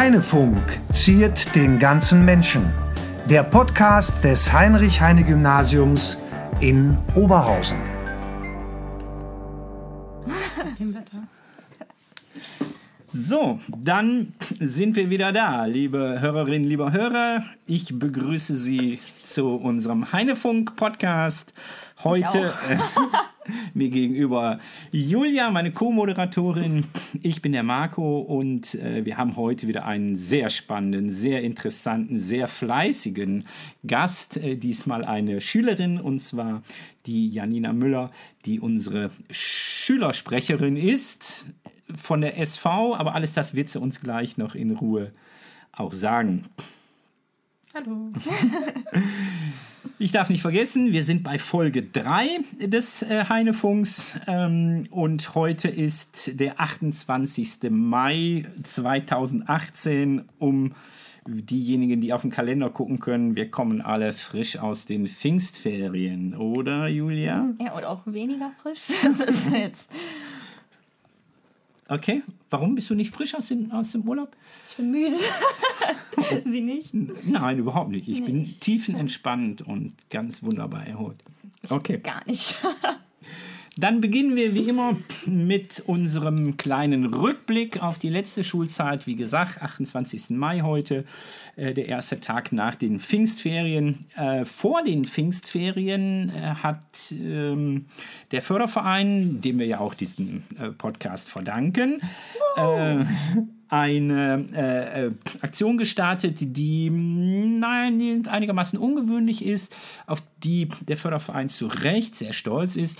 Heinefunk ziert den ganzen Menschen. Der Podcast des Heinrich-Heine-Gymnasiums in Oberhausen. So, dann sind wir wieder da, liebe Hörerinnen, lieber Hörer. Ich begrüße Sie zu unserem Heinefunk-Podcast. Heute mir gegenüber Julia, meine Co-Moderatorin. Ich bin der Marco und äh, wir haben heute wieder einen sehr spannenden, sehr interessanten, sehr fleißigen Gast. Äh, diesmal eine Schülerin und zwar die Janina Müller, die unsere Schülersprecherin ist von der SV, aber alles das wird sie uns gleich noch in Ruhe auch sagen. Hallo. Ich darf nicht vergessen, wir sind bei Folge 3 des äh, Heinefunks ähm, und heute ist der 28. Mai 2018. Um diejenigen, die auf den Kalender gucken können, wir kommen alle frisch aus den Pfingstferien, oder Julia? Ja, oder auch weniger frisch. Das ist jetzt Okay, warum bist du nicht frisch aus, den, aus dem Urlaub? Ich bin müde. Sie nicht? Nein, überhaupt nicht. Ich nee, bin tiefenentspannt und ganz wunderbar erholt. Okay. Gar nicht. Dann beginnen wir wie immer mit unserem kleinen Rückblick auf die letzte Schulzeit. Wie gesagt, 28. Mai heute, äh, der erste Tag nach den Pfingstferien. Äh, vor den Pfingstferien äh, hat ähm, der Förderverein, dem wir ja auch diesen äh, Podcast verdanken, äh, eine äh, Aktion gestartet, die nein, einigermaßen ungewöhnlich ist, auf die der Förderverein zu Recht sehr stolz ist.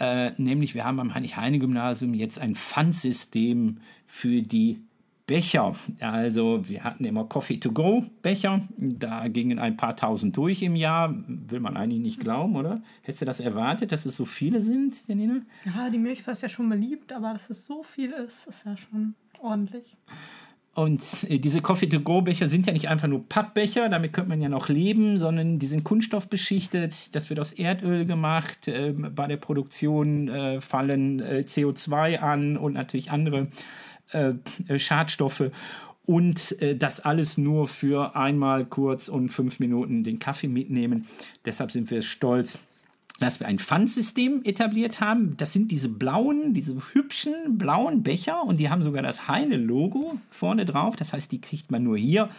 Äh, nämlich, wir haben am Heinrich-Heine-Gymnasium jetzt ein Pfandsystem für die Becher. Also wir hatten immer Coffee-to-go-Becher. Da gingen ein paar tausend durch im Jahr. Will man eigentlich nicht glauben, oder? Hättest du das erwartet, dass es so viele sind, Janina? Ja, die Milchbar ist ja schon beliebt, aber dass es so viel ist, ist ja schon ordentlich. Und äh, diese Coffee-to-go-Becher sind ja nicht einfach nur Pappbecher, damit könnte man ja noch leben, sondern die sind kunststoffbeschichtet, das wird aus Erdöl gemacht. Äh, bei der Produktion äh, fallen äh, CO2 an und natürlich andere Schadstoffe. Und das alles nur für einmal kurz und fünf Minuten den Kaffee mitnehmen. Deshalb sind wir stolz, dass wir ein Pfandsystem etabliert haben. Das sind diese blauen, diese hübschen blauen Becher und die haben sogar das Heine-Logo vorne drauf. Das heißt, die kriegt man nur hier.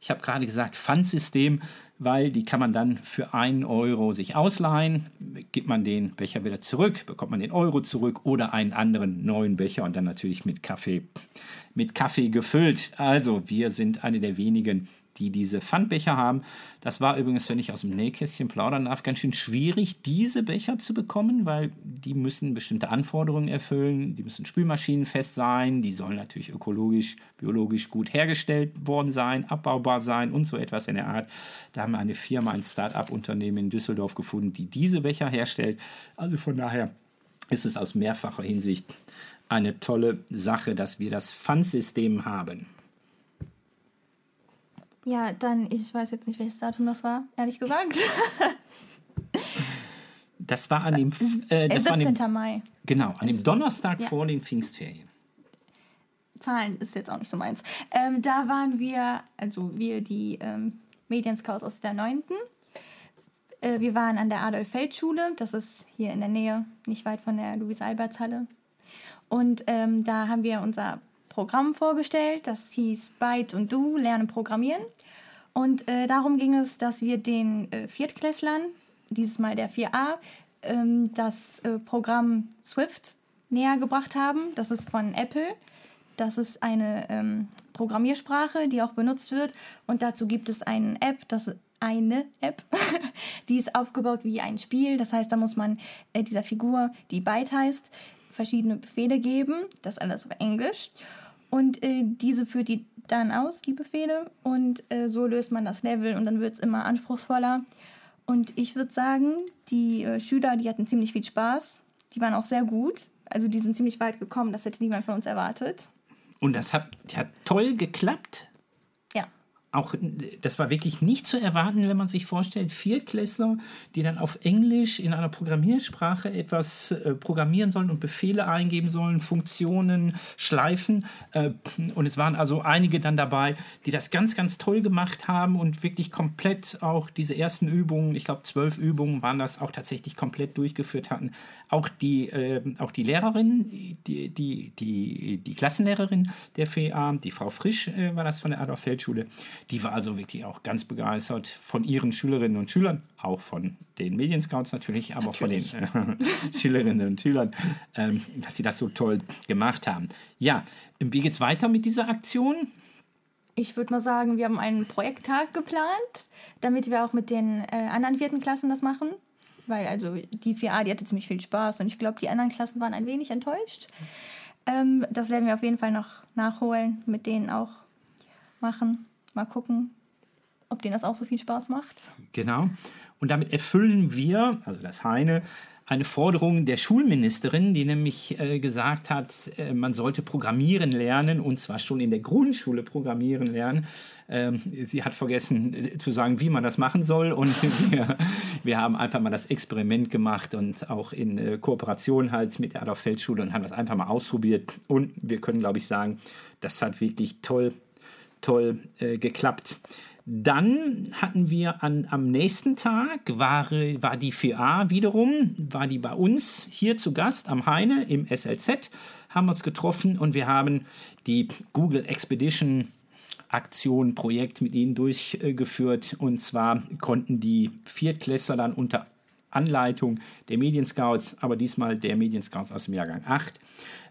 Ich habe gerade gesagt Pfandsystem, weil die kann man dann für einen Euro sich ausleihen. Gibt man den Becher wieder zurück, bekommt man den Euro zurück oder einen anderen neuen Becher und dann natürlich mit Kaffee, mit Kaffee gefüllt. Also wir sind eine der wenigen die diese Pfandbecher haben. Das war übrigens, wenn ich aus dem Nähkästchen plaudern darf, ganz schön schwierig, diese Becher zu bekommen, weil die müssen bestimmte Anforderungen erfüllen. Die müssen spülmaschinenfest sein, die sollen natürlich ökologisch, biologisch gut hergestellt worden sein, abbaubar sein und so etwas in der Art. Da haben wir eine Firma, ein Start-up-Unternehmen in Düsseldorf gefunden, die diese Becher herstellt. Also von daher ist es aus mehrfacher Hinsicht eine tolle Sache, dass wir das Pfandsystem haben. Ja, dann, ich weiß jetzt nicht, welches Datum das war, ehrlich gesagt. Das war an dem. Äh, das 17. War dem, Mai. Genau, an dem Donnerstag ja. vor den Pfingstferien. Zahlen ist jetzt auch nicht so meins. Ähm, da waren wir, also wir, die ähm, Medienscouts aus der 9. Äh, wir waren an der Adolf-Feld-Schule, das ist hier in der Nähe, nicht weit von der Louise-Alberts-Halle. Und ähm, da haben wir unser Programm vorgestellt, das hieß Byte und Du lernen programmieren. Und äh, darum ging es, dass wir den äh, Viertklässlern, dieses Mal der 4a, ähm, das äh, Programm Swift näher gebracht haben. Das ist von Apple. Das ist eine ähm, Programmiersprache, die auch benutzt wird. Und dazu gibt es eine App, das eine App, die ist aufgebaut wie ein Spiel. Das heißt, da muss man äh, dieser Figur, die Byte heißt, verschiedene Befehle geben. Das alles auf Englisch. Und äh, diese führt die dann aus, die Befehle. Und äh, so löst man das Level und dann wird es immer anspruchsvoller. Und ich würde sagen, die äh, Schüler, die hatten ziemlich viel Spaß. Die waren auch sehr gut. Also die sind ziemlich weit gekommen. Das hätte niemand von uns erwartet. Und das hat, hat toll geklappt? Auch, das war wirklich nicht zu erwarten, wenn man sich vorstellt, Viertklässler, die dann auf Englisch in einer Programmiersprache etwas äh, programmieren sollen und Befehle eingeben sollen, Funktionen, Schleifen. Äh, und es waren also einige dann dabei, die das ganz, ganz toll gemacht haben und wirklich komplett auch diese ersten Übungen, ich glaube zwölf Übungen waren das, auch tatsächlich komplett durchgeführt hatten. Auch die, äh, auch die Lehrerin, die, die, die, die Klassenlehrerin der FEA, die Frau Frisch äh, war das von der Adolf Feldschule, die war also wirklich auch ganz begeistert von ihren Schülerinnen und Schülern, auch von den Medienscouts natürlich, aber natürlich. von den äh, Schülerinnen und Schülern, ähm, dass sie das so toll gemacht haben. Ja, wie geht es weiter mit dieser Aktion? Ich würde mal sagen, wir haben einen Projekttag geplant, damit wir auch mit den äh, anderen vierten Klassen das machen. Weil also die 4a, die hatte ziemlich viel Spaß und ich glaube, die anderen Klassen waren ein wenig enttäuscht. Ähm, das werden wir auf jeden Fall noch nachholen, mit denen auch machen. Mal gucken, ob denen das auch so viel Spaß macht. Genau. Und damit erfüllen wir, also das Heine, eine Forderung der Schulministerin, die nämlich äh, gesagt hat, äh, man sollte programmieren lernen und zwar schon in der Grundschule programmieren lernen. Ähm, sie hat vergessen äh, zu sagen, wie man das machen soll und wir, wir, haben einfach mal das Experiment gemacht und auch in äh, Kooperation halt mit der Adolf Feldschule und haben das einfach mal ausprobiert und wir können, glaube ich, sagen, das hat wirklich toll, toll äh, geklappt. Dann hatten wir an, am nächsten Tag, war, war die 4a wiederum, war die bei uns hier zu Gast am Heine im SLZ, haben uns getroffen und wir haben die Google Expedition Aktion, Projekt mit ihnen durchgeführt. Und zwar konnten die Viertklässler dann unter Anleitung der Medienscouts, aber diesmal der Medienscouts aus dem Jahrgang 8,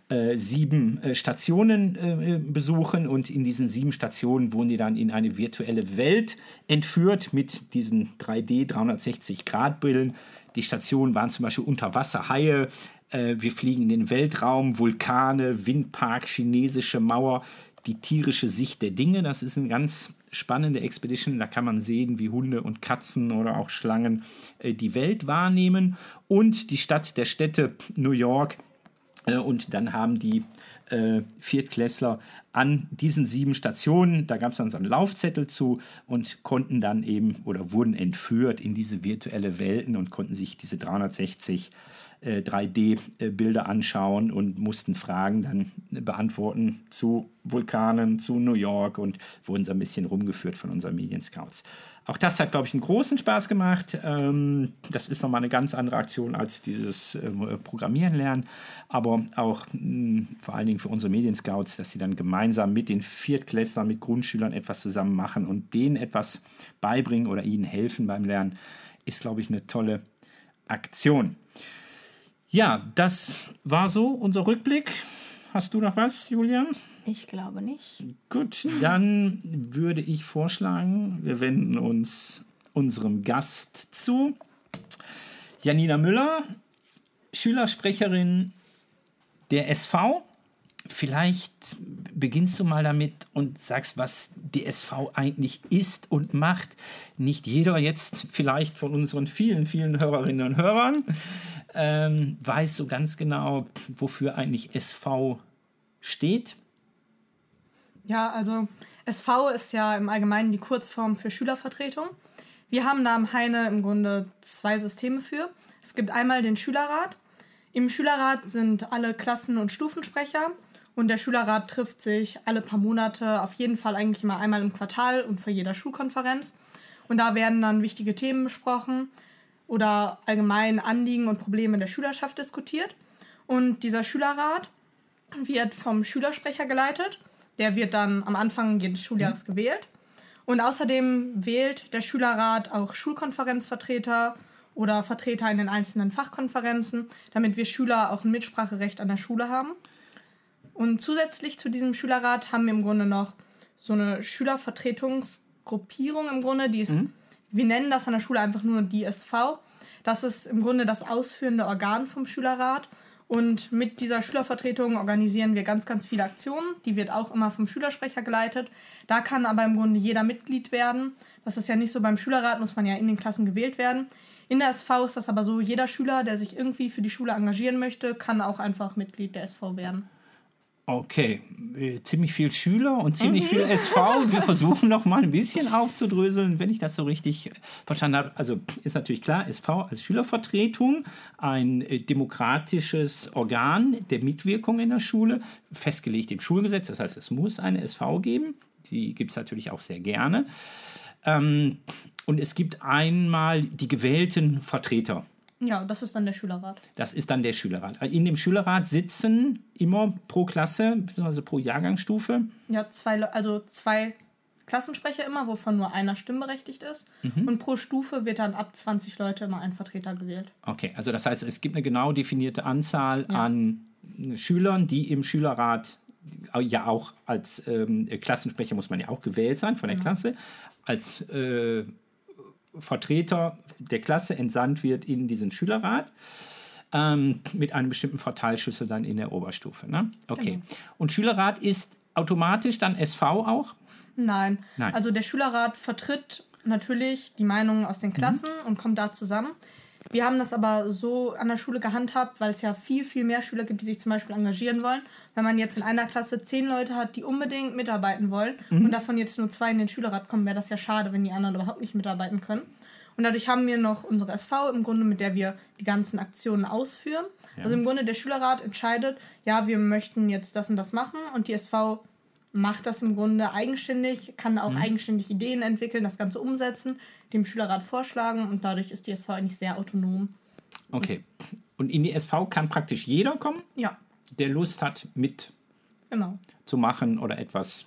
äh, sieben äh, Stationen äh, besuchen und in diesen sieben Stationen wurden die dann in eine virtuelle Welt entführt mit diesen 3D 360 Grad Brillen. Die Stationen waren zum Beispiel Unterwasserhaie, wir fliegen in den Weltraum, Vulkane, Windpark, chinesische Mauer, die tierische Sicht der Dinge. Das ist eine ganz spannende Expedition. Da kann man sehen, wie Hunde und Katzen oder auch Schlangen die Welt wahrnehmen. Und die Stadt der Städte New York und dann haben die äh, Viertklässler an diesen sieben Stationen, da gab es dann so einen Laufzettel zu und konnten dann eben oder wurden entführt in diese virtuelle Welten und konnten sich diese 360 äh, 3D-Bilder anschauen und mussten Fragen dann beantworten zu Vulkanen, zu New York und wurden so ein bisschen rumgeführt von unseren Medienscouts. Auch das hat, glaube ich, einen großen Spaß gemacht. Ähm, das ist nochmal eine ganz andere Aktion als dieses ähm, Programmieren lernen. Aber auch mh, vor allen Dingen für unsere Medienscouts, dass sie dann gemeinsam mit den Viertklässlern, mit Grundschülern etwas zusammen machen und denen etwas beibringen oder ihnen helfen beim Lernen, ist, glaube ich, eine tolle Aktion. Ja, das war so unser Rückblick. Hast du noch was, Julian? Ich glaube nicht. Gut, dann würde ich vorschlagen, wir wenden uns unserem Gast zu. Janina Müller, Schülersprecherin der SV. Vielleicht beginnst du mal damit und sagst, was die SV eigentlich ist und macht. Nicht jeder jetzt vielleicht von unseren vielen, vielen Hörerinnen und Hörern ähm, weiß so ganz genau, wofür eigentlich SV steht. Ja, also SV ist ja im Allgemeinen die Kurzform für Schülervertretung. Wir haben da am Heine im Grunde zwei Systeme für. Es gibt einmal den Schülerrat. Im Schülerrat sind alle Klassen- und Stufensprecher und der Schülerrat trifft sich alle paar Monate, auf jeden Fall eigentlich immer einmal im Quartal und vor jeder Schulkonferenz. Und da werden dann wichtige Themen besprochen oder allgemein Anliegen und Probleme der Schülerschaft diskutiert. Und dieser Schülerrat wird vom Schülersprecher geleitet der wird dann am Anfang jedes Schuljahres mhm. gewählt. Und außerdem wählt der Schülerrat auch Schulkonferenzvertreter oder Vertreter in den einzelnen Fachkonferenzen, damit wir Schüler auch ein Mitspracherecht an der Schule haben. Und zusätzlich zu diesem Schülerrat haben wir im Grunde noch so eine Schülervertretungsgruppierung im Grunde, die ist, mhm. wir nennen das an der Schule einfach nur die SV. Das ist im Grunde das ausführende Organ vom Schülerrat und mit dieser Schülervertretung organisieren wir ganz, ganz viele Aktionen. Die wird auch immer vom Schülersprecher geleitet. Da kann aber im Grunde jeder Mitglied werden. Das ist ja nicht so beim Schülerrat, muss man ja in den Klassen gewählt werden. In der SV ist das aber so, jeder Schüler, der sich irgendwie für die Schule engagieren möchte, kann auch einfach Mitglied der SV werden. Okay, äh, ziemlich viel Schüler und ziemlich viel SV. Wir versuchen noch mal ein bisschen aufzudröseln, wenn ich das so richtig verstanden habe. Also ist natürlich klar, SV als Schülervertretung, ein äh, demokratisches Organ der Mitwirkung in der Schule, festgelegt im Schulgesetz. Das heißt, es muss eine SV geben. Die gibt es natürlich auch sehr gerne. Ähm, und es gibt einmal die gewählten Vertreter. Ja, das ist dann der Schülerrat. Das ist dann der Schülerrat. In dem Schülerrat sitzen immer pro Klasse, beziehungsweise pro Jahrgangsstufe. Ja, zwei, also zwei Klassensprecher immer, wovon nur einer stimmberechtigt ist. Und pro Stufe wird dann ab 20 Leute immer ein Vertreter gewählt. Okay, also das heißt, es gibt eine genau definierte Anzahl an Schülern, die im Schülerrat äh, ja auch als ähm, Klassensprecher muss man ja auch gewählt sein von der Klasse, als äh, Vertreter der Klasse entsandt wird in diesen Schülerrat. Ähm, mit einem bestimmten Verteilschlüssel dann in der Oberstufe. Ne? Okay. Genau. Und Schülerrat ist automatisch dann SV auch? Nein. Nein. Also der Schülerrat vertritt natürlich die Meinungen aus den Klassen und kommt da zusammen. Wir haben das aber so an der Schule gehandhabt, weil es ja viel, viel mehr Schüler gibt, die sich zum Beispiel engagieren wollen. Wenn man jetzt in einer Klasse zehn Leute hat, die unbedingt mitarbeiten wollen und davon jetzt nur zwei in den Schülerrat kommen, wäre das ja schade, wenn die anderen überhaupt nicht mitarbeiten können. Und dadurch haben wir noch unsere SV im Grunde, mit der wir die ganzen Aktionen ausführen. Also im Grunde der Schülerrat entscheidet, ja, wir möchten jetzt das und das machen und die SV macht das im Grunde eigenständig, kann auch eigenständig Ideen entwickeln, das Ganze umsetzen, dem Schülerrat vorschlagen und dadurch ist die SV eigentlich sehr autonom. Okay. Und in die SV kann praktisch jeder kommen, Ja, der Lust hat, mit genau. zu machen oder etwas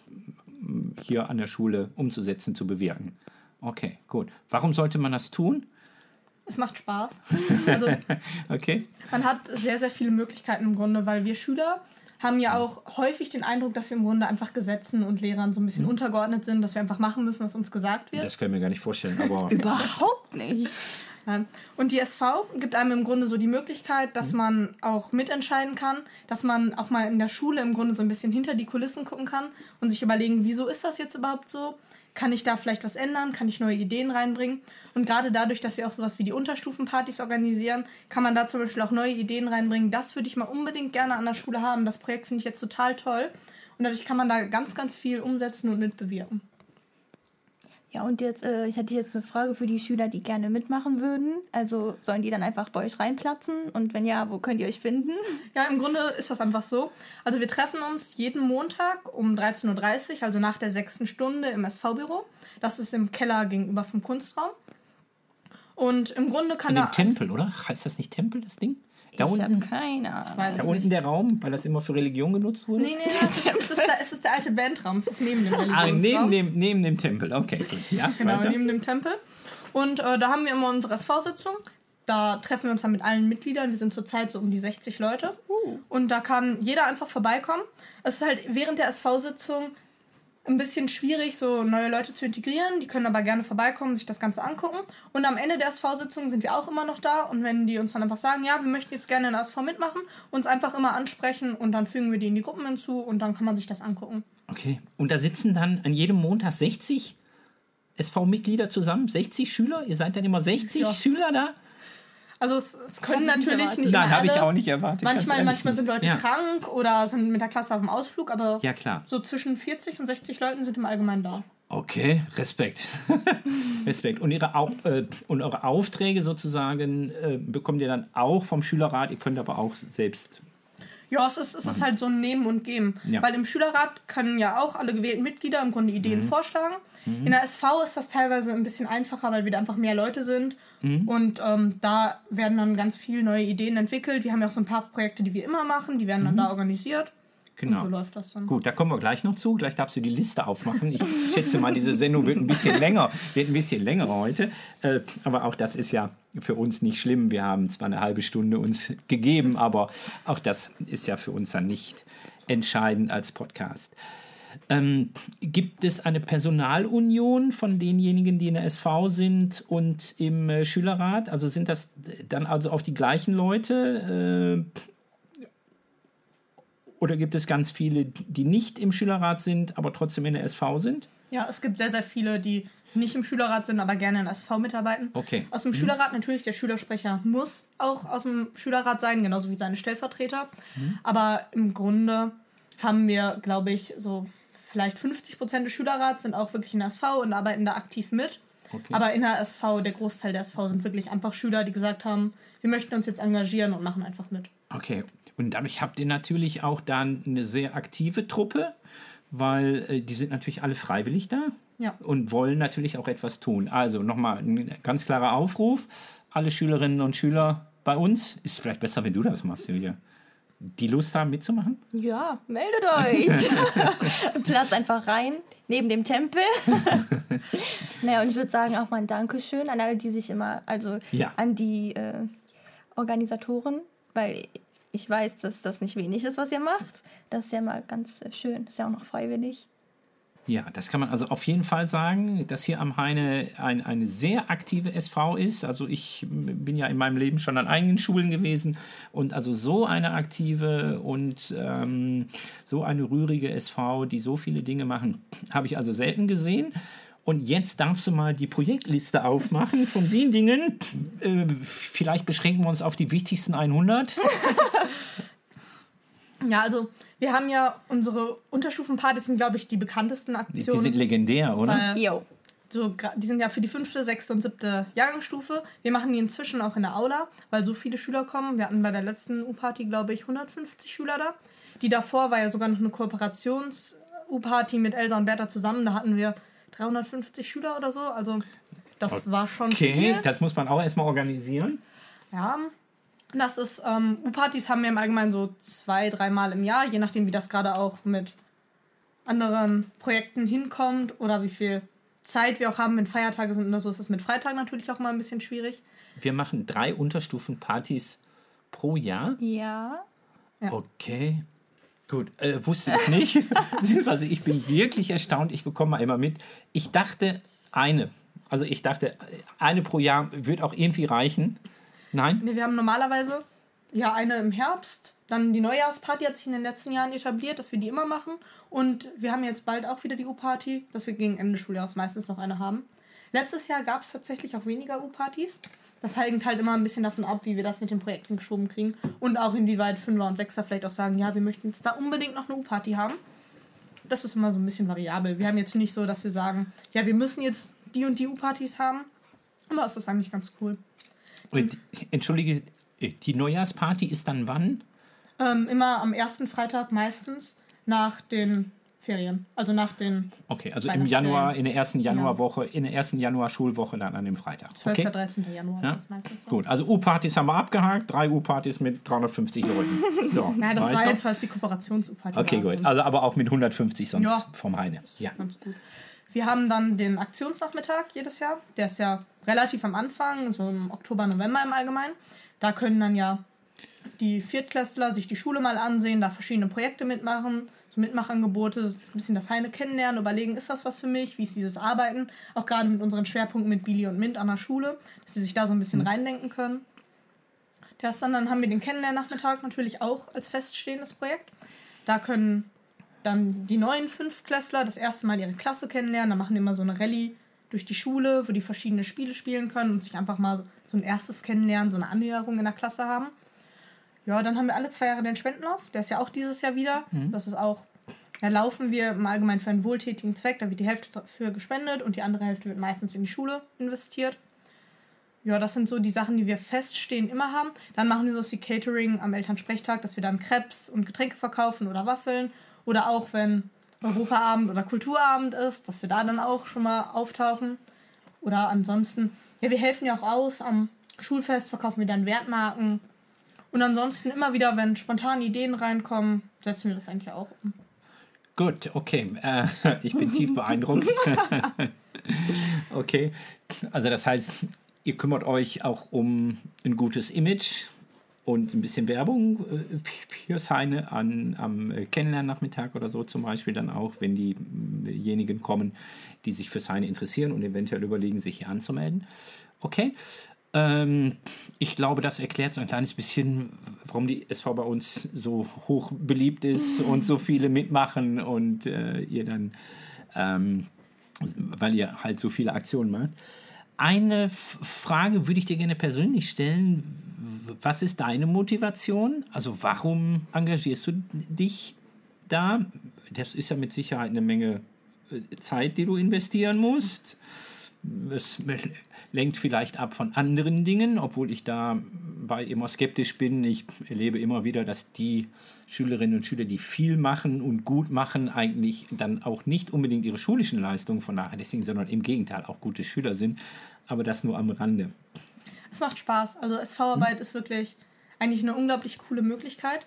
mm, hier an der Schule umzusetzen, zu bewirken. Okay, gut. Warum sollte man das tun? Es macht Spaß. Also Okay. man hat sehr, sehr viele Möglichkeiten im Grunde, weil wir Schüler haben ja auch häufig den Eindruck, dass wir im Grunde einfach Gesetzen und Lehrern so ein bisschen untergeordnet sind, dass wir einfach machen müssen, was uns gesagt wird. Das können wir gar nicht vorstellen, aber Überhaupt nicht. Und die SV gibt einem im Grunde so die Möglichkeit, Mhm. dass man auch mitentscheiden kann, dass man auch mal in der Schule im Grunde so ein bisschen hinter die Kulissen gucken kann und sich überlegen, wieso ist das jetzt überhaupt so? Kann ich da vielleicht was ändern? Kann ich neue Ideen reinbringen? Und gerade dadurch, dass wir auch sowas wie die Unterstufenpartys organisieren, kann man da zum Beispiel auch neue Ideen reinbringen. Das würde ich mal unbedingt gerne an der Schule haben. Das Projekt finde ich jetzt total toll. Und dadurch kann man da ganz, ganz viel umsetzen und mitbewirken. Ja, und jetzt, äh, ich hatte jetzt eine Frage für die Schüler, die gerne mitmachen würden. Also sollen die dann einfach bei euch reinplatzen? Und wenn ja, wo könnt ihr euch finden? Ja, im Grunde ist das einfach so. Also wir treffen uns jeden Montag um 13.30 Uhr, also nach der sechsten Stunde im SV-Büro. Das ist im Keller gegenüber vom Kunstraum. Und im Grunde kann in da... dem Tempel, oder? Heißt das nicht Tempel, das Ding? Da ich habe unten, keine Ahnung. Da unten nicht. der Raum, weil das immer für Religion genutzt wurde? Nee, nee, es ist, es, ist der, es ist der alte Bandraum. Es ist neben dem Ah, Religionsraum. neben dem, neben dem Tempel. Okay, gut. Ja, Genau, weiter. neben dem Tempel. Und äh, da haben wir immer unsere SV-Sitzung. Da treffen wir uns dann mit allen Mitgliedern. Wir sind zurzeit so um die 60 Leute. Und da kann jeder einfach vorbeikommen. Es ist halt während der SV-Sitzung ein bisschen schwierig, so neue Leute zu integrieren. Die können aber gerne vorbeikommen, sich das Ganze angucken. Und am Ende der SV-Sitzung sind wir auch immer noch da. Und wenn die uns dann einfach sagen, ja, wir möchten jetzt gerne in der SV mitmachen, uns einfach immer ansprechen und dann fügen wir die in die Gruppen hinzu und dann kann man sich das angucken. Okay. Und da sitzen dann an jedem Montag 60 SV-Mitglieder zusammen? 60 Schüler? Ihr seid dann immer 60 Ja. Schüler da? Also es, es können Hab ich nicht natürlich nicht Nein, habe ich alle. auch nicht erwartet. Manchmal, manchmal sind. Leute ja. krank oder sind mit der Klasse auf dem Ausflug, aber Ja, klar. so zwischen 40 und 60 Leuten sind im Allgemeinen da. Okay, Respekt. Respekt. Und, ihre, Au äh, und eure Aufträge sozusagen äh, bekommt ihr dann auch vom Schülerrat. Ihr könnt aber auch selbst. Ja, es ist, es ist halt so ein Nehmen und Geben. Ja. Weil im Schülerrat können ja auch alle gewählten Mitglieder im Grunde Ideen Mhm. vorschlagen. In der SV ist das teilweise ein bisschen einfacher, weil wir da einfach mehr Leute sind. Mhm. Und ähm, da werden dann ganz viele neue Ideen entwickelt. Wir haben ja auch so ein paar Projekte, die wir immer machen. Die werden dann da organisiert. Genau. Und so läuft das dann. Gut, da kommen wir gleich noch zu. Gleich darfst du die Liste aufmachen. Ich schätze mal, diese Sendung wird ein bisschen länger, wird ein bisschen länger heute. Äh, aber auch das ist ja für uns nicht schlimm. Wir haben zwar eine halbe Stunde uns gegeben, aber auch das ist ja für uns dann nicht entscheidend als Podcast. Ähm, gibt es eine Personalunion von denjenigen, die in der SV sind und im äh, Schülerrat? Also sind das dann also auf die gleichen Leute? Äh, oder gibt es ganz viele, die nicht im Schülerrat sind, aber trotzdem in der SV sind? Ja, es gibt sehr, sehr viele, die nicht im Schülerrat sind, aber gerne in der SV mitarbeiten. Okay. Aus dem Schülerrat natürlich, der Schülersprecher muss auch aus dem Schülerrat sein, genauso wie seine Stellvertreter. Aber im Grunde haben wir, glaube ich, so vielleicht 50 Prozent des Schülerrats sind auch wirklich in der SV und arbeiten da aktiv mit. Okay. Aber in der SV, der Großteil der SV sind wirklich einfach Schüler, die gesagt haben, wir möchten uns jetzt engagieren und machen einfach mit. Okay. Und dadurch habt ihr natürlich auch dann eine sehr aktive Truppe, weil äh, die sind natürlich alle freiwillig da Ja. und wollen natürlich auch etwas tun. Also nochmal ein ganz klarer Aufruf. Alle Schülerinnen und Schüler bei uns, ist vielleicht besser, wenn du das machst, Julia, die Lust haben mitzumachen? Ja, meldet euch. Platz einfach rein, neben dem Tempel. naja, und ich würde sagen auch mal ein Dankeschön an alle, die sich immer, also Ja. an die äh, Organisatoren, weil ich weiß, dass das nicht wenig ist, was ihr macht. Das ist ja mal ganz äh, schön. ist ja auch noch freiwillig. Ja, das kann man also auf jeden Fall sagen, dass hier am Heine ein, eine sehr aktive SV ist. Also ich bin ja in meinem Leben schon an einigen Schulen gewesen und also so eine aktive und ähm, so eine rührige SV, die so viele Dinge machen, habe ich also selten gesehen. Und jetzt darfst du mal die Projektliste aufmachen von den Dingen. Äh, vielleicht beschränken wir uns auf die wichtigsten 100. Ja, also wir haben ja unsere Unterstufenpartys sind, glaube ich, die bekanntesten Die, die Aktionen. sind legendär, oder? Jo. so, die sind ja für die fünfte, sechste und siebte Jahrgangsstufe. Wir machen die inzwischen auch in der Aula, weil so viele Schüler kommen. Wir hatten bei der letzten U-Party, glaube ich, 150 Schüler da. Die davor war ja sogar noch eine Kooperations-U-Party mit Elsa und Bertha zusammen. Da hatten wir 350 Schüler oder so. Also das war schon Okay, das muss man auch erstmal organisieren. Ja, das ist, ähm, U-Partys haben wir im Allgemeinen so zwei, dreimal im Jahr, je nachdem, wie das gerade auch mit anderen Projekten hinkommt oder wie viel Zeit wir auch haben, wenn Feiertage sind oder so, ist es mit Freitagen natürlich auch mal ein bisschen schwierig. Wir machen drei Unterstufenpartys pro Jahr. Ja. Ja. Okay. Gut, äh, wusste ich nicht. Beziehungsweise ich bin wirklich erstaunt. Ich bekomme mal immer mit. Ich dachte eine. Also ich dachte, eine pro Jahr wird auch irgendwie reichen. Nein? Nee, wir haben normalerweise ja eine im Herbst, dann die Neujahrsparty hat sich in den letzten Jahren etabliert, dass wir die immer machen. Und wir haben jetzt bald auch wieder die U-Party, dass wir gegen Ende des Schuljahres meistens noch eine haben. Letztes Jahr gab es tatsächlich auch weniger U-Partys. Das hängt halt immer ein bisschen davon ab, wie wir das mit den Projekten geschoben kriegen. Und auch inwieweit Fünfer und Sechser vielleicht auch sagen, ja, wir möchten jetzt da unbedingt noch eine U-Party haben. Das ist immer so ein bisschen variabel. Wir haben jetzt nicht so, dass wir sagen, ja, wir müssen jetzt die und die U-Partys haben. Aber es ist eigentlich ganz cool. Und, entschuldige, äh, die Neujahrsparty ist dann wann? Ähm, immer am ersten Freitag meistens nach den Ferien. Also nach den Okay, also im. Januar, in der ersten Januarwoche, in der ersten Januar-Schulwoche dann an dem Freitag. 12. Okay. 13. Januar Ja. ist das meistens so. Gut, also U-Partys haben wir abgehakt, drei U-Partys mit 350 Leuten. So, Nein, das war weiter. jetzt, was die Kooperations-U-Party Okay, war. gut. Also aber auch mit 150 sonst Ja. vom Heine. Ja. Ganz gut. Wir haben dann den Aktionsnachmittag jedes Jahr. Der ist ja relativ am Anfang, so im Oktober, November im Allgemeinen. Da können dann ja die Viertklässler sich die Schule mal ansehen, da verschiedene Projekte mitmachen, so Mitmachangebote, ein bisschen das Heine kennenlernen, überlegen, ist das was für mich, wie ist dieses Arbeiten, auch gerade mit unseren Schwerpunkten mit Billy und Mint an der Schule, dass sie sich da so ein bisschen reindenken können. Das dann, dann haben wir den Kennenlernnachmittag natürlich auch als feststehendes Projekt. Da können dann die neuen Fünftklässler das erste Mal ihre Klasse kennenlernen. Da machen wir immer so eine Rallye durch die Schule, wo die verschiedene Spiele spielen können und sich einfach mal so ein erstes Kennenlernen, so eine Annäherung in der Klasse haben. Ja, dann haben wir alle zwei Jahre den Spendenlauf. Der ist ja auch dieses Jahr wieder. Das ist auch, da laufen wir im Allgemeinen für einen wohltätigen Zweck. Da wird die Hälfte dafür gespendet und die andere Hälfte wird meistens in die Schule investiert. Ja, das sind so die Sachen, die wir feststehen immer haben. Dann machen wir so wie Catering am Elternsprechtag, dass wir dann Crepes und Getränke verkaufen oder Waffeln. Oder auch wenn Europaabend oder Kulturabend ist, dass wir da dann auch schon mal auftauchen. Oder ansonsten, ja, wir helfen ja auch aus. Am Schulfest verkaufen wir dann Wertmarken. Und ansonsten immer wieder, wenn spontane Ideen reinkommen, setzen wir das eigentlich auch um. Gut, okay. Äh, ich bin tief beeindruckt. okay. Also das heißt, ihr kümmert euch auch um ein gutes Image und ein bisschen Werbung äh, fürs Heine an, am Kennenlernnachmittag oder so zum Beispiel dann auch, wenn diejenigen kommen, die sich fürs Heine interessieren und eventuell überlegen, sich hier anzumelden. Okay. Ähm, ich glaube, das erklärt so ein kleines bisschen, warum die SV bei uns so hoch beliebt ist und so viele mitmachen und äh, ihr dann, ähm, weil ihr halt so viele Aktionen macht. Eine Frage würde ich dir gerne persönlich stellen. Was ist deine Motivation? Also warum engagierst du dich da. Das ist ja mit Sicherheit eine Menge äh, Zeit, die du investieren musst. Es lenkt vielleicht ab von anderen Dingen, obwohl ich dabei immer skeptisch bin. Ich erlebe immer wieder, dass die Schülerinnen und Schüler, die viel machen und gut machen, eigentlich dann auch nicht unbedingt ihre schulischen Leistungen vernachlässigen, sondern im Gegenteil auch gute Schüler sind. Aber das nur am Rande. Es macht Spaß. Also SV-Arbeit hm. ist wirklich eigentlich eine unglaublich coole Möglichkeit.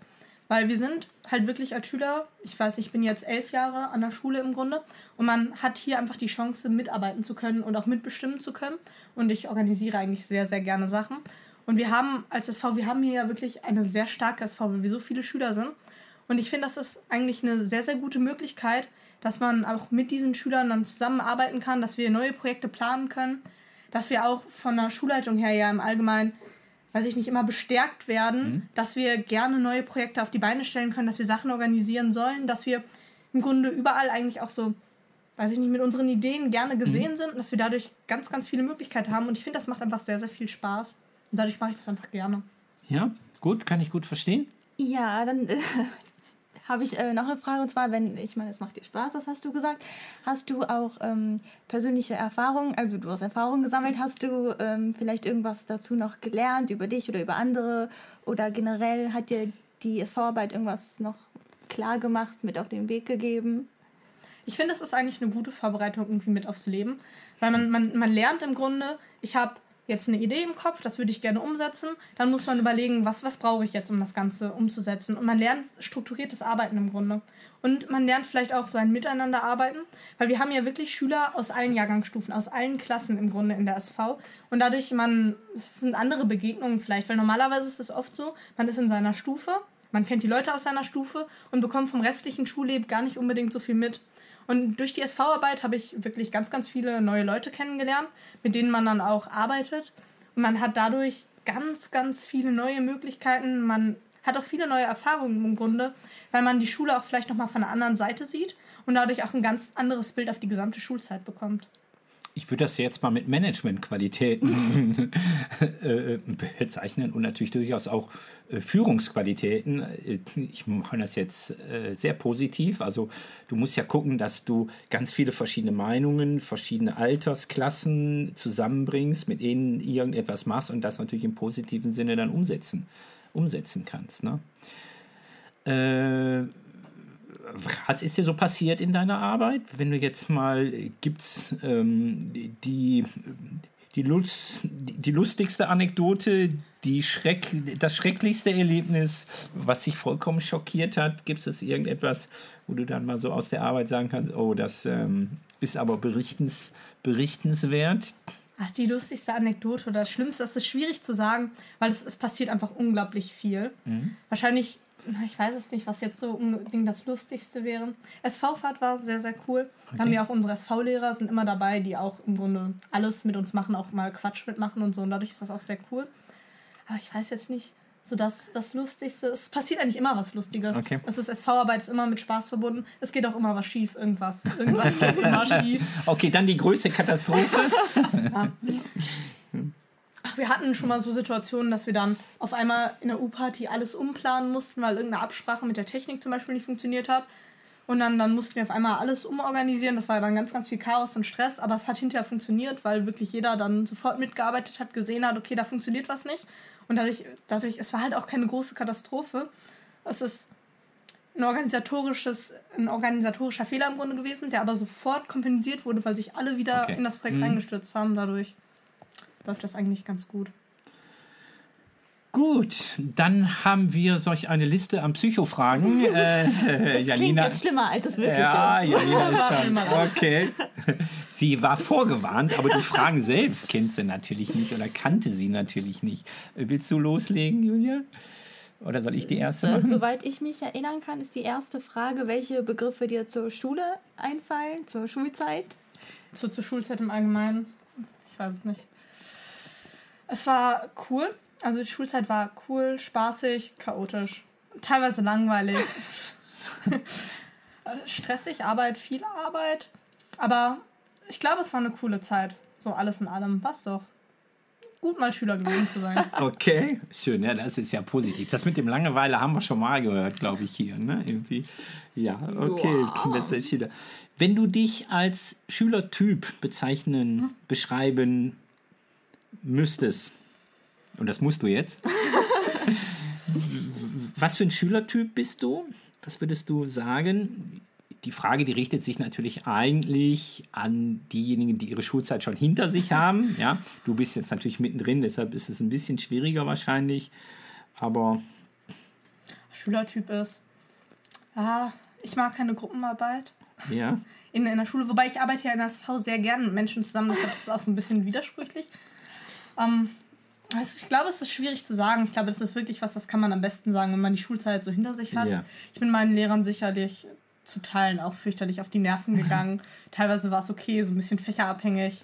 Weil wir sind halt wirklich als Schüler, ich weiß, ich bin jetzt elf Jahre an der Schule im Grunde und man hat hier einfach die Chance, mitarbeiten zu können und auch mitbestimmen zu können. Und ich organisiere eigentlich sehr, sehr gerne Sachen. Und wir haben als SV, wir haben hier ja wirklich eine sehr starke SV, weil wir so viele Schüler sind. Und ich finde, das ist eigentlich eine sehr, sehr gute Möglichkeit, dass man auch mit diesen Schülern dann zusammenarbeiten kann, dass wir neue Projekte planen können, dass wir auch von der Schulleitung her ja im Allgemeinen weiß ich nicht, immer bestärkt werden, mhm. dass wir gerne neue Projekte auf die Beine stellen können, dass wir Sachen organisieren sollen, dass wir im Grunde überall eigentlich auch so, weiß ich nicht, mit unseren Ideen gerne gesehen mhm. sind und dass wir dadurch ganz, ganz viele Möglichkeiten haben. Und ich finde, das macht einfach sehr, sehr viel Spaß. Und dadurch mache ich das einfach gerne. Ja, gut, kann ich gut verstehen. Ja, dann äh, habe ich äh, noch eine Frage und zwar, wenn, ich meine, es macht dir Spaß, das hast du gesagt. Hast du auch ähm, persönliche Erfahrungen, also du hast Erfahrungen gesammelt, hast du ähm, vielleicht irgendwas dazu noch gelernt über dich oder über andere oder generell hat dir die SV-Arbeit irgendwas noch klar gemacht, mit auf den Weg gegeben? Ich finde, das ist eigentlich eine gute Vorbereitung irgendwie mit aufs Leben, weil man, man, man lernt im Grunde, ich habe jetzt eine Idee im Kopf, das würde ich gerne umsetzen. Dann muss man überlegen, was, was brauche ich jetzt, um das Ganze umzusetzen. Und man lernt strukturiertes Arbeiten im Grunde. Und man lernt vielleicht auch so ein Miteinander arbeiten, weil wir haben ja wirklich Schüler aus allen Jahrgangsstufen, aus allen Klassen im Grunde in der SV. Und dadurch, man, es sind andere Begegnungen vielleicht, weil normalerweise ist es oft so, man ist in seiner Stufe, man kennt die Leute aus seiner Stufe und bekommt vom restlichen Schulleben gar nicht unbedingt so viel mit. Und durch die SV-Arbeit habe ich wirklich ganz, ganz viele neue Leute kennengelernt, mit denen man dann auch arbeitet. Und man hat dadurch ganz, ganz viele neue Möglichkeiten. Man hat auch viele neue Erfahrungen im Grunde, weil man die Schule auch vielleicht nochmal von der anderen Seite sieht und dadurch auch ein ganz anderes Bild auf die gesamte Schulzeit bekommt ich würde das jetzt mal mit Managementqualitäten äh, bezeichnen und natürlich durchaus auch äh, Führungsqualitäten. Äh, ich mache das jetzt äh, sehr positiv. Also du musst ja gucken, dass du ganz viele verschiedene Meinungen, verschiedene Altersklassen zusammenbringst, mit denen irgendetwas machst und das natürlich im positiven Sinne dann umsetzen, umsetzen kannst. Ne? Äh, was ist dir so passiert in deiner Arbeit? Wenn du jetzt mal, gibt es ähm, die, die, Lust, die lustigste Anekdote, die Schreck, das schrecklichste Erlebnis, was dich vollkommen schockiert hat? Gibt es irgendetwas, wo du dann mal so aus der Arbeit sagen kannst, oh, das ähm, ist aber berichtens, berichtenswert? Ach, die lustigste Anekdote oder das Schlimmste, das ist schwierig zu sagen, weil es, es passiert einfach unglaublich viel. Mhm. Wahrscheinlich ich weiß es nicht, was jetzt so unbedingt das Lustigste wäre. SV-Fahrt war sehr, sehr cool. Okay. Da haben wir auch unsere SV-Lehrer, sind immer dabei, die auch im Grunde alles mit uns machen, auch mal Quatsch mitmachen und so. Und dadurch ist das auch sehr cool. Aber ich weiß jetzt nicht, so das, das Lustigste. Es passiert eigentlich immer was Lustiges. Okay. Es ist SV-Arbeit, ist immer mit Spaß verbunden. Es geht auch immer was schief, irgendwas. Irgendwas geht immer schief. Okay, dann die größte Katastrophe. ja. Ach, wir hatten schon mal so Situationen, dass wir dann auf einmal in der U-Party alles umplanen mussten, weil irgendeine Absprache mit der Technik zum Beispiel nicht funktioniert hat. Und dann, dann mussten wir auf einmal alles umorganisieren. Das war dann ganz, ganz viel Chaos und Stress, aber es hat hinterher funktioniert, weil wirklich jeder dann sofort mitgearbeitet hat, gesehen hat, okay, da funktioniert was nicht. Und dadurch, dadurch es war halt auch keine große Katastrophe. Es ist ein organisatorisches, ein organisatorischer Fehler im Grunde gewesen, der aber sofort kompensiert wurde, weil sich alle wieder okay. in das Projekt mhm. reingestürzt haben dadurch läuft das eigentlich ganz gut. Gut, dann haben wir solch eine Liste an Psychofragen. Äh, das Janina, klingt jetzt schlimmer, als es wirklich ja, ist. Janina ist schon. Okay. Sie war vorgewarnt, aber die Fragen selbst kennt sie natürlich nicht oder kannte sie natürlich nicht. Willst du loslegen, Julia? Oder soll ich die erste machen? Soweit ich mich erinnern kann, ist die erste Frage, welche Begriffe dir zur Schule einfallen, zur Schulzeit? So zur Schulzeit im Allgemeinen? Ich weiß es nicht. Es war cool. Also die Schulzeit war cool, spaßig, chaotisch. Teilweise langweilig. Stressig, Arbeit, viel Arbeit. Aber ich glaube, es war eine coole Zeit. So alles in allem. Was doch. gut, mal Schüler gewesen zu sein. Okay, schön, ja, das ist ja positiv. Das mit dem Langeweile haben wir schon mal gehört, glaube ich, hier, ne? Irgendwie. Ja, okay, Kinderszeit Schüler. Wenn du dich als Schülertyp bezeichnen, beschreiben müsstest, und das musst du jetzt, was für ein Schülertyp bist du? Was würdest du sagen? Die Frage, die richtet sich natürlich eigentlich an diejenigen, die ihre Schulzeit schon hinter sich haben. Ja, du bist jetzt natürlich mittendrin, deshalb ist es ein bisschen schwieriger wahrscheinlich. Aber Schülertyp ist. Ah, ich mag keine Gruppenarbeit ja, in, in der Schule, wobei ich arbeite ja in der SV sehr gern mit Menschen zusammen, deshalb ist es auch so ein bisschen widersprüchlich. Ähm, also ich glaube, es ist schwierig zu sagen. Ich glaube, das ist wirklich was, das kann man am besten sagen, wenn man die Schulzeit so hinter sich hat. Ja. Ich bin meinen Lehrern sicherlich zu Teilen auch fürchterlich auf die Nerven gegangen. Teilweise war es okay, so ein bisschen fächerabhängig.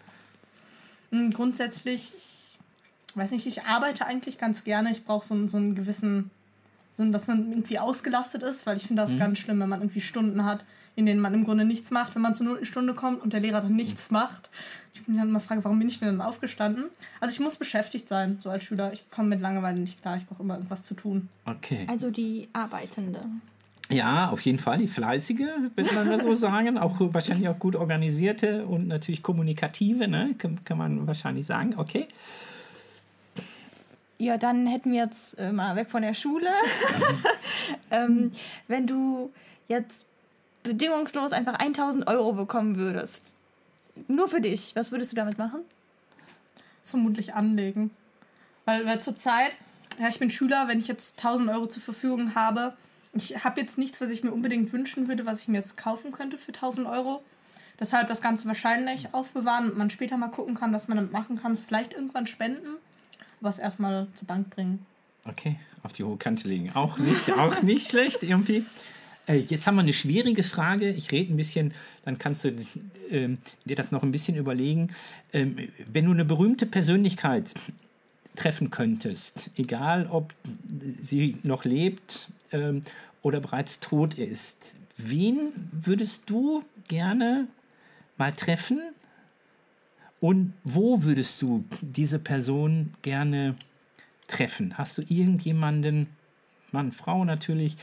Und grundsätzlich, ich weiß nicht, ich arbeite eigentlich ganz gerne. Ich brauche so, einen- so einen gewissen, so, dass man irgendwie ausgelastet ist, weil ich finde das ganz schlimm, wenn man irgendwie Stunden hat, in denen man im Grunde nichts macht, wenn man zur nullten Stunde kommt und der Lehrer dann nichts macht. Ich bin dann immer frage, warum bin ich denn dann aufgestanden? Also ich muss beschäftigt sein, so als Schüler. Ich komme mit Langeweile nicht klar. Ich brauche immer irgendwas zu tun. okay. Also die Arbeitende. Ja, auf jeden Fall die fleißige, würde man mal so sagen. Auch wahrscheinlich auch gut organisierte und natürlich kommunikative, ne? kann, kann man wahrscheinlich sagen. Okay. Ja, dann hätten wir jetzt äh, mal weg von der Schule. ähm, wenn du jetzt bedingungslos einfach 1000 Euro bekommen würdest, nur für dich, was würdest du damit machen? Vermutlich anlegen. Weil, weil zurzeit, ja, ich bin Schüler, wenn ich jetzt 1000 Euro zur Verfügung habe, ich habe jetzt nichts, was ich mir unbedingt wünschen würde, was ich mir jetzt kaufen könnte für 1000 Euro. Deshalb das Ganze wahrscheinlich aufbewahren und man später mal gucken kann, was man damit machen kann. Vielleicht irgendwann spenden, was erstmal zur Bank bringen. Okay, auf die hohe Kante legen. Auch nicht, auch nicht schlecht irgendwie. Äh, jetzt haben wir eine schwierige Frage. Ich rede ein bisschen, dann kannst du ähm, dir das noch ein bisschen überlegen. Ähm, wenn du eine berühmte Persönlichkeit treffen könntest, egal ob sie noch lebt ähm, oder bereits tot ist, wen würdest du gerne mal treffen und wo würdest du diese Person gerne treffen? Hast du irgendjemanden, Mann, Frau natürlich,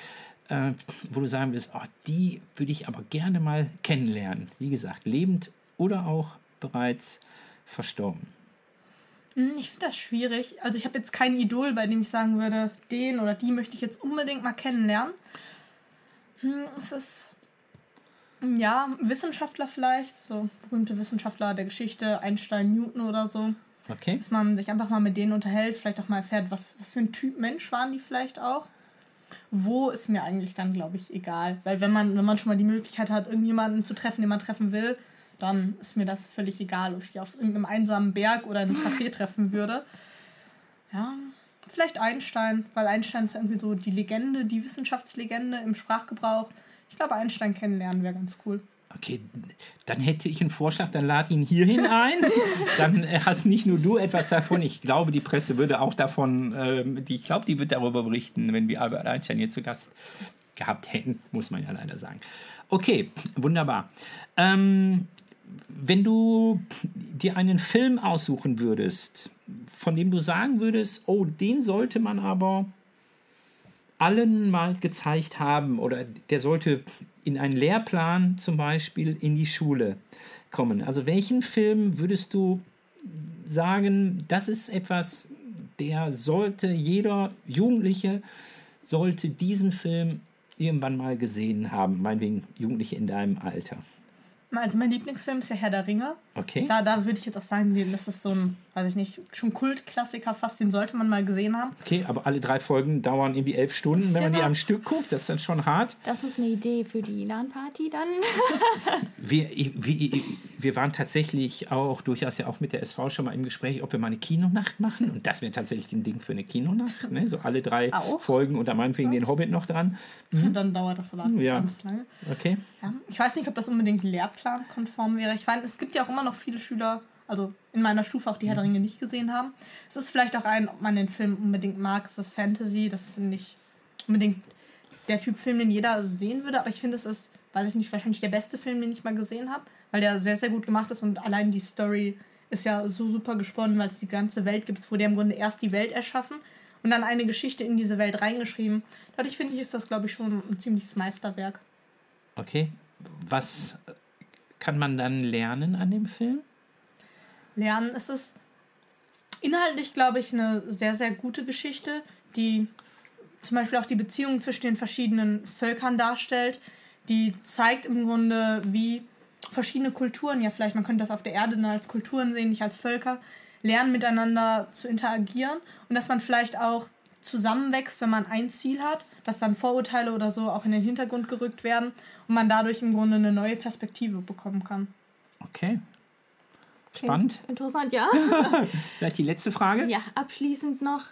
äh, wo du sagen willst, oh, die würde ich aber gerne mal kennenlernen? Wie gesagt, lebend oder auch bereits verstorben. Hm, Ich finde das schwierig. Also ich habe jetzt kein Idol, bei dem ich sagen würde, den oder die möchte ich jetzt unbedingt mal kennenlernen. Hm, Es ist ja Wissenschaftler vielleicht, so berühmte Wissenschaftler der Geschichte, Einstein, Newton oder so, Okay? dass man sich einfach mal mit denen unterhält, vielleicht auch mal erfährt, was, was für ein Typ Mensch waren die vielleicht auch. Wo ist mir eigentlich dann, glaube ich, egal. Weil wenn man, wenn man schon mal die Möglichkeit hat, irgendjemanden zu treffen, den man treffen will, dann ist mir das völlig egal, ob ich die auf irgendeinem einsamen Berg oder in einem Café treffen würde. Ja, vielleicht Einstein, weil Einstein ist ja irgendwie so die Legende, die Wissenschaftslegende im Sprachgebrauch. Ich glaube, Einstein kennenlernen wäre ganz cool. Okay, dann hätte ich einen Vorschlag, dann lad ihn hierhin ein. Dann äh, hast nicht nur du etwas davon. Ich glaube, die Presse würde auch davon, ähm, die, ich glaube, die wird darüber berichten, wenn wir Albert Einstein hier zu Gast gehabt hätten, muss man ja leider sagen. Okay, wunderbar. Ähm, wenn du dir einen Film aussuchen würdest, von dem du sagen würdest, oh, den sollte man aber allen mal gezeigt haben oder der sollte in einen Lehrplan zum Beispiel in die Schule kommen. Also welchen Film würdest du sagen, das ist etwas, der sollte jeder Jugendliche sollte diesen Film irgendwann mal gesehen haben, meinetwegen Jugendliche in deinem Alter. Also mein Lieblingsfilm ist ja Herr der Ringe. Okay? Da, da würde ich jetzt auch sagen, das ist so ein, weiß ich nicht, schon Kultklassiker fast, den sollte man mal gesehen haben. Okay, aber alle drei Folgen dauern irgendwie elf Stunden, wenn man die Genau. am Stück guckt. Das ist dann schon hart. Das ist eine Idee für die LAN-Party dann. Wir, wir, wir waren tatsächlich auch durchaus ja auch mit der SV schon mal im Gespräch, ob wir mal eine Kinonacht machen. Und das wäre tatsächlich ein Ding für eine Kinonacht. Ne? So alle drei Auch? Folgen und da meinetwegen den Hobbit noch dran. Dann dauert das aber Mhm. Ja. ganz lange. Okay. Ja. Ich weiß nicht, ob das unbedingt lehrplankonform wäre. Ich meine, es gibt ja auch immer noch viele Schüler, also in meiner Stufe auch, die Herr der Ringe nicht gesehen haben. Es ist vielleicht auch ein, ob man den Film unbedingt mag. Es ist Fantasy, das ist nicht unbedingt der Typ Film, den jeder sehen würde. Aber ich finde, es ist, weiß ich nicht, wahrscheinlich der beste Film, den ich mal gesehen habe, weil der sehr, sehr gut gemacht ist und allein die Story ist ja so super gesponnen, weil es die ganze Welt gibt. Wurde ja im Grunde erst die Welt erschaffen und dann eine Geschichte in diese Welt reingeschrieben. Dadurch finde ich, ist das, glaube ich, schon ein ziemliches Meisterwerk. Okay. Was kann man dann lernen an dem Film? Lernen, es ist inhaltlich, glaube ich, eine sehr, sehr gute Geschichte, die zum Beispiel auch die Beziehungen zwischen den verschiedenen Völkern darstellt. Die zeigt im Grunde, wie verschiedene Kulturen, ja vielleicht, man könnte das auf der Erde dann als Kulturen sehen, nicht als Völker, lernen miteinander zu interagieren und dass man vielleicht auch zusammenwächst, wenn man ein Ziel hat, dass dann Vorurteile oder so auch in den Hintergrund gerückt werden und man dadurch im Grunde eine neue Perspektive bekommen kann. Okay. Spannend. Okay. Interessant, ja. Vielleicht die letzte Frage? ja, abschließend noch,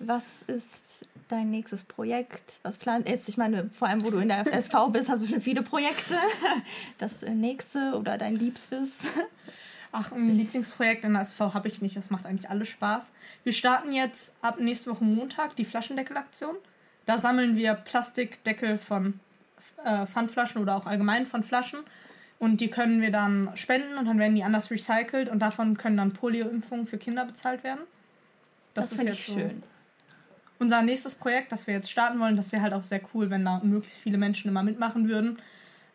was ist dein nächstes Projekt? Was plant jetzt? Ich meine, vor allem, wo du in der FSV bist, hast du bestimmt viele Projekte. Das nächste oder dein Liebstes? Ach, ein Lieblingsprojekt in der SV habe ich nicht. Das macht eigentlich alles Spaß. Wir starten jetzt ab nächste Woche Montag die Flaschendeckelaktion. Da sammeln wir Plastikdeckel von äh, Pfandflaschen oder auch allgemein von Flaschen. Und die können wir dann spenden und dann werden die anders recycelt und davon können dann Polioimpfungen für Kinder bezahlt werden. Das, finde ich so schön. unser nächstes Projekt, das wir jetzt starten wollen, das wäre halt auch sehr cool, wenn da möglichst viele Menschen immer mitmachen würden.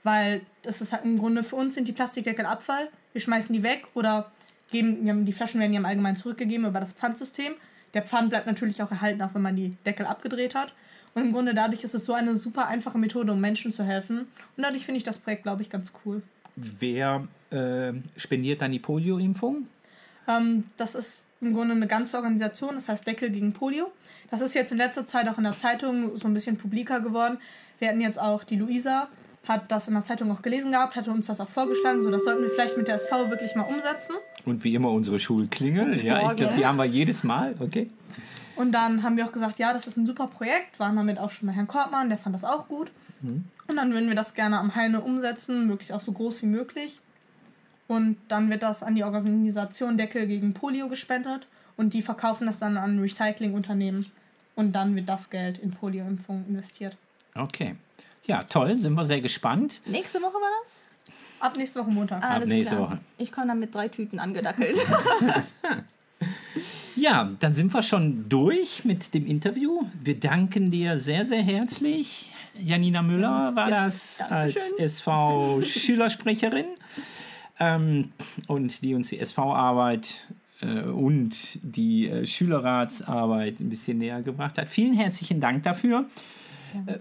Weil das ist halt im Grunde für uns sind die Plastikdeckel Abfall. Wir schmeißen die weg oder geben, die Flaschen werden ja im Allgemeinen zurückgegeben über das Pfandsystem. Der Pfand bleibt natürlich auch erhalten, auch wenn man die Deckel abgedreht hat. Und im Grunde dadurch ist es so eine super einfache Methode, um Menschen zu helfen. Und dadurch finde ich das Projekt, glaube ich, ganz cool. Wer äh, spendiert dann die Polio-Impfung? Ähm, das ist im Grunde eine ganze Organisation, das heißt Deckel gegen Polio. Das ist jetzt in letzter Zeit auch in der Zeitung so ein bisschen publiker geworden. Wir hatten jetzt auch die Luisa, hat das in der Zeitung auch gelesen gehabt, hatte uns das auch vorgeschlagen, so das sollten wir vielleicht mit der SV wirklich mal umsetzen. Und wie immer unsere Schulklingel. Ja, ich glaube, die haben wir jedes Mal. Okay. Und dann haben wir auch gesagt, ja, das ist ein super Projekt, waren damit auch schon bei Herrn Kortmann, der fand das auch gut. Und dann würden wir das gerne am Heine umsetzen, möglichst auch so groß wie möglich. Und dann wird das an die Organisation Deckel gegen Polio gespendet und die verkaufen das dann an Recyclingunternehmen. Und dann wird das Geld in Polioimpfungen investiert. Okay. Ja, toll. Sind wir sehr gespannt. Nächste Woche war das? Ab nächste Woche Montag. Alles nächste klar. Woche. Ich komme dann mit drei Tüten angedackelt. Ja, dann sind wir schon durch mit dem Interview. Wir danken dir sehr, sehr herzlich. Janina Müller war das als SV-Schülersprecherin ähm, und die uns die SV-Arbeit äh, und die äh, Schülerratsarbeit ein bisschen näher gebracht hat. Vielen herzlichen Dank dafür. Ja.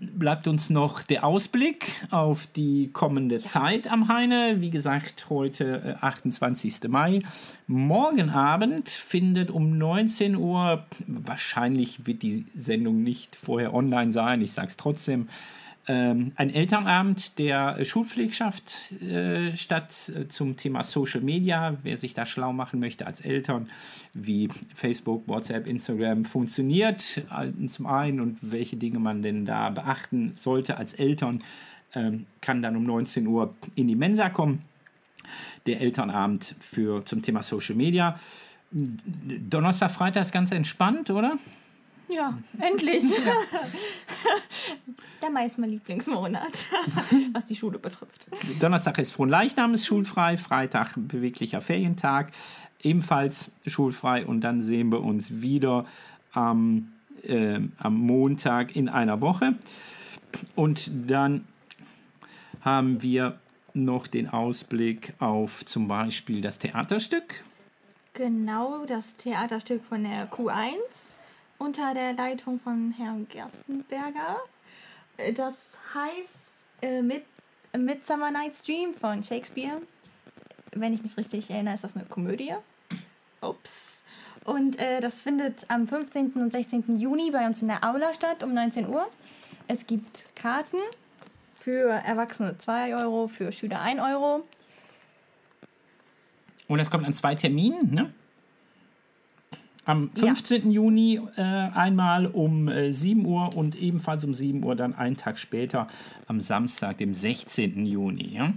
Bleibt uns noch der Ausblick auf die kommende Zeit am Heine. Wie gesagt, heute äh, 28. Mai. Morgen Abend findet um 19 Uhr, wahrscheinlich wird die Sendung nicht vorher online sein, ich sage es trotzdem, ähm, ein Elternabend der Schulpflegschaft äh, statt äh, zum Thema Social Media. Wer sich da schlau machen möchte als Eltern, wie Facebook, WhatsApp, Instagram funktioniert, äh, zum einen und welche Dinge man denn da beachten sollte als Eltern, ähm, kann dann um 19 Uhr in die Mensa kommen. Der Elternabend für, zum Thema Social Media. Donnerstag, Freitag ist ganz entspannt, oder? Ja, endlich. Der Mai ist mein Lieblingsmonat, was die Schule betrifft. Donnerstag ist Fronleichnam ist schulfrei, Freitag beweglicher Ferientag, ebenfalls schulfrei und dann sehen wir uns wieder am, äh, am Montag in einer Woche. Und dann haben wir noch den Ausblick auf zum Beispiel das Theaterstück. Genau, das Theaterstück von der Q1 unter der Leitung von Herrn Gerstenberger. Das heißt äh, mit Midsummer Night's Dream von Shakespeare. Wenn ich mich richtig erinnere, ist das eine Komödie. Ups. Und äh, das findet am 15. und 16. Juni bei uns in der Aula statt um 19 Uhr. Es gibt Karten für Erwachsene 2 Euro, für Schüler 1 Euro. Und das kommt an zwei Terminen, ne? Am Ja. 15. Juni äh, einmal um äh, 7 Uhr und ebenfalls um 7 Uhr dann einen Tag später am Samstag, dem 16. Juni. Ja?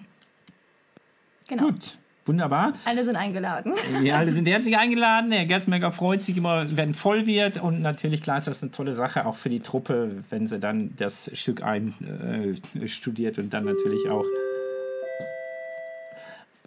Genau. Gut, wunderbar. Alle sind eingeladen. Wir alle sind herzlich eingeladen. Herr Gersmerger freut sich immer, wenn voll wird. Und natürlich, klar, ist das eine tolle Sache auch für die Truppe, wenn sie dann das Stück einstudiert äh, studiert und dann natürlich auch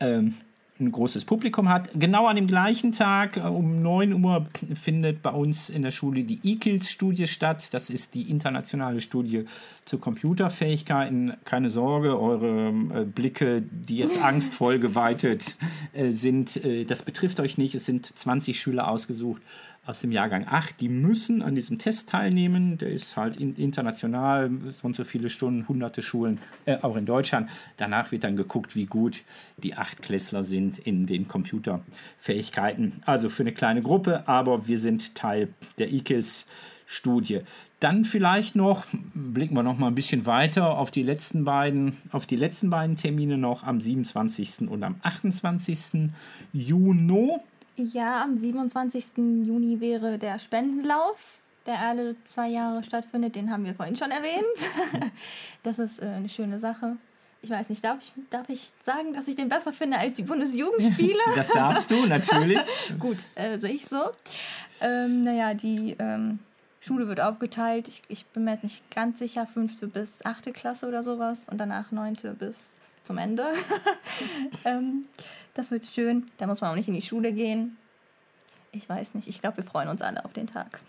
ähm, ein großes Publikum hat. Genau an dem gleichen Tag äh, um 9 Uhr findet bei uns in der Schule die E-Kills-Studie statt. Das ist die internationale Studie zu Computerfähigkeiten. Keine Sorge, eure äh, Blicke, die jetzt angstvoll geweitet äh, sind, äh, das betrifft euch nicht. Es sind 20 Schüler ausgesucht aus dem Jahrgang 8, die müssen an diesem Test teilnehmen. Der ist halt international, so und so viele Stunden, hunderte Schulen, äh, auch in Deutschland. Danach wird dann geguckt, wie gut die Achtklässler sind in den Computerfähigkeiten. Also für eine kleine Gruppe, aber wir sind Teil der EKILS-Studie. Dann vielleicht noch, blicken wir noch mal ein bisschen weiter auf die letzten beiden, auf die letzten beiden Termine noch am 27. und am 28. Juni. Ja, am 27. Juni wäre der Spendenlauf, der alle zwei Jahre stattfindet. Den haben wir vorhin schon erwähnt. Das ist äh, eine schöne Sache. Ich weiß nicht, darf ich, darf ich sagen, dass ich den besser finde als die Bundesjugendspiele? Das darfst du, natürlich. Gut, äh, sehe ich so. Ähm, naja, die ähm, Schule wird aufgeteilt. Ich, ich bin mir jetzt nicht ganz sicher, fünfte bis achte Klasse oder sowas und danach neunte bis zum Ende. ähm, das wird schön. Da muss man auch nicht in die Schule gehen. Ich weiß nicht. Ich glaube, wir freuen uns alle auf den Tag.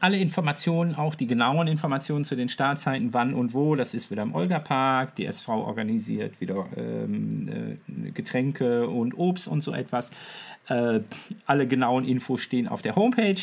Alle Informationen, auch die genauen Informationen zu den Startzeiten, wann und wo, das ist wieder im Olga-Park. Die SV organisiert wieder ähm, äh, Getränke und Obst und so etwas. Äh, alle genauen Infos stehen auf der Homepage.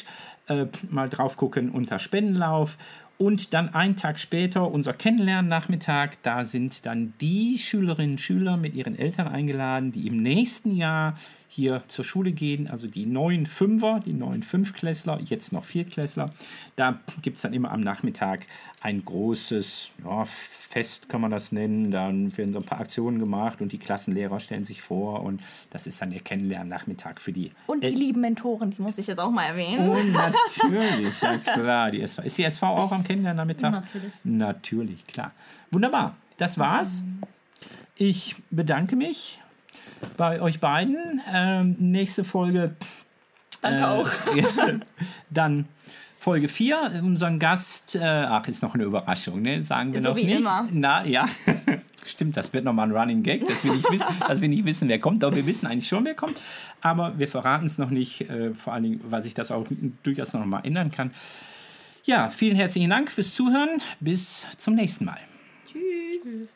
Äh, mal drauf gucken unter Spendenlauf. Und dann einen Tag später unser Kennenlernen-Nachmittag. Da sind dann die Schülerinnen und Schüler mit ihren Eltern eingeladen, die im nächsten Jahr hier zur Schule gehen, also die neuen Fünfer, die neuen Fünfklässler, jetzt noch Viertklässler. Da gibt es dann immer am Nachmittag ein großes ja, Fest, kann man das nennen. Dann werden so ein paar Aktionen gemacht und die Klassenlehrer stellen sich vor und das ist dann der Kennenlernnachmittag für die. Und die El lieben Mentoren, die muss ich jetzt auch mal erwähnen. und natürlich, ja klar. Die SV. Ist die SV auch am Kennenlernnachmittag? Natürlich. Natürlich, klar. Wunderbar, das war's. Ich bedanke mich bei euch beiden. Ähm, nächste Folge. Danke auch. ja, dann Folge 4. Unseren Gast, äh, ach, ist noch eine Überraschung, ne? Sagen wir So noch wie nicht. immer. Na, ja. Stimmt, das wird nochmal ein Running Gag, dass wir, nicht wissen, dass wir nicht wissen, wer kommt. Doch wir wissen eigentlich schon, wer kommt. Aber wir verraten es noch nicht, äh, vor allen Dingen, weil sich das auch durchaus noch mal ändern kann. Ja, vielen herzlichen Dank fürs Zuhören. Bis zum nächsten Mal. Tschüss.